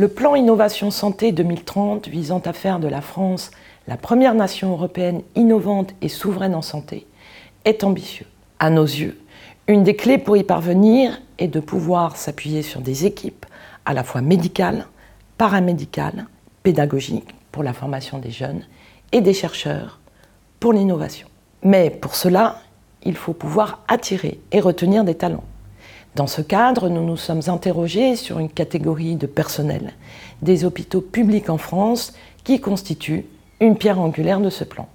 Le plan Innovation Santé 2030 visant à faire de la France la première nation européenne innovante et souveraine en santé est ambitieux. À nos yeux, une des clés pour y parvenir est de pouvoir s'appuyer sur des équipes à la fois médicales, paramédicales, pédagogiques pour la formation des jeunes et des chercheurs pour l'innovation. Mais pour cela, il faut pouvoir attirer et retenir des talents. Dans ce cadre, nous nous sommes interrogés sur une catégorie de personnel des hôpitaux publics en France qui constitue une pierre angulaire de ce plan,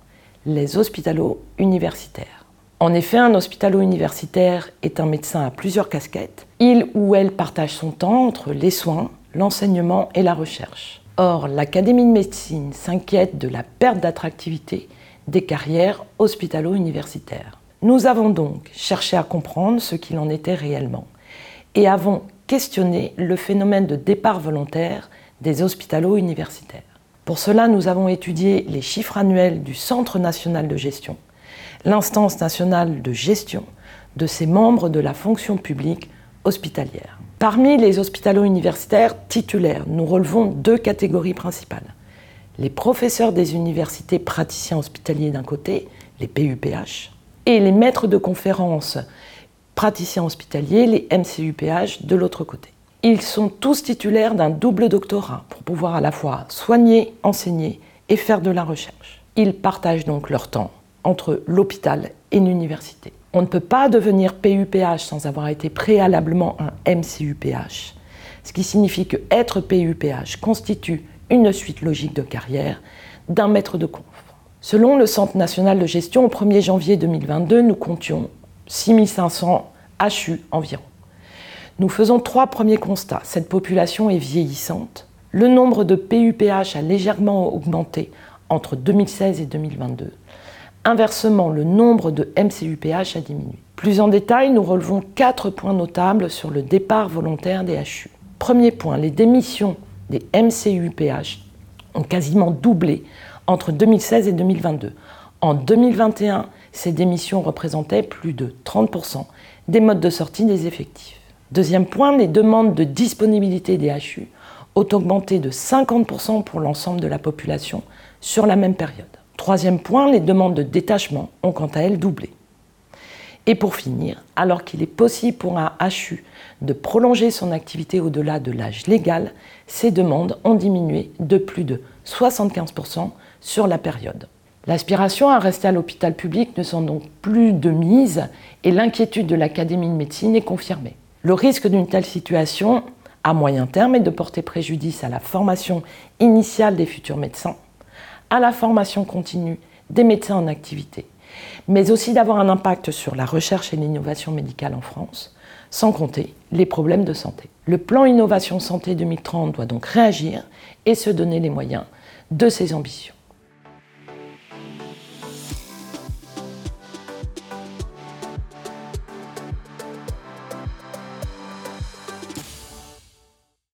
les hospitalo-universitaires. En effet, un hospitalo-universitaire est un médecin à plusieurs casquettes. Il ou elle partage son temps entre les soins, l'enseignement et la recherche. Or, l'Académie de médecine s'inquiète de la perte d'attractivité des carrières hospitalo-universitaires. Nous avons donc cherché à comprendre ce qu'il en était réellement et avons questionné le phénomène de départ volontaire des hospitalo-universitaires. Pour cela, nous avons étudié les chiffres annuels du Centre national de gestion, l'instance nationale de gestion de ses membres de la fonction publique hospitalière. Parmi les hospitalo-universitaires titulaires, nous relevons deux catégories principales. Les professeurs des universités praticiens hospitaliers d'un côté, les PUPH, et les maîtres de conférences praticiens hospitaliers, les MCUPH, de l'autre côté. Ils sont tous titulaires d'un double doctorat pour pouvoir à la fois soigner, enseigner et faire de la recherche. Ils partagent donc leur temps entre l'hôpital et l'université. On ne peut pas devenir PUPH sans avoir été préalablement un MCUPH, ce qui signifie que être PUPH constitue une suite logique de carrière d'un maître de conf. Selon le Centre national de gestion, au 1er janvier 2022, nous comptions 6500 HU environ. Nous faisons trois premiers constats. Cette population est vieillissante. Le nombre de PUPH a légèrement augmenté entre 2016 et 2022. Inversement, le nombre de MCUPH a diminué. Plus en détail, nous relevons quatre points notables sur le départ volontaire des HU. Premier point, les démissions des MCUPH ont quasiment doublé entre 2016 et 2022. En 2021, ces démissions représentaient plus de 30% des modes de sortie des effectifs. Deuxième point, les demandes de disponibilité des HU ont augmenté de 50% pour l'ensemble de la population sur la même période. Troisième point, les demandes de détachement ont quant à elles doublé. Et pour finir, alors qu'il est possible pour un HU de prolonger son activité au-delà de l'âge légal, ces demandes ont diminué de plus de 75% sur la période. L'aspiration à rester à l'hôpital public ne sont donc plus de mise et l'inquiétude de l'Académie de médecine est confirmée. Le risque d'une telle situation à moyen terme est de porter préjudice à la formation initiale des futurs médecins, à la formation continue des médecins en activité, mais aussi d'avoir un impact sur la recherche et l'innovation médicale en France, sans compter les problèmes de santé. Le plan Innovation Santé 2030 doit donc réagir et se donner les moyens de ses ambitions.